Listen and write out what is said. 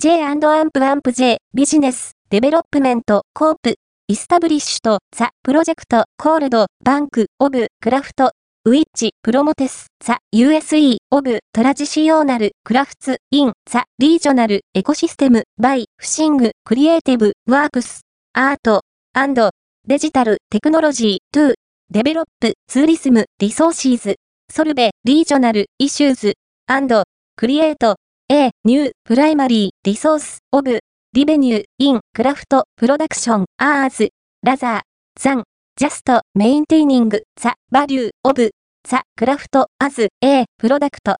J& amp amp J Business, Development, Corp, established the project, called, Bank, of, Craft, which, promotes, the, use, of, traditional, crafts, in, the, regional, ecosystem, by, fusing, creative, works, art, and, digital, technology, to, develop, tourism, resources, solve, regional, issues, and, create, a, new, primary, resource, of, revenue, in, craft, production, areas, rather, than, just, maintaining, the, value, of, the, craft, a s, a, product,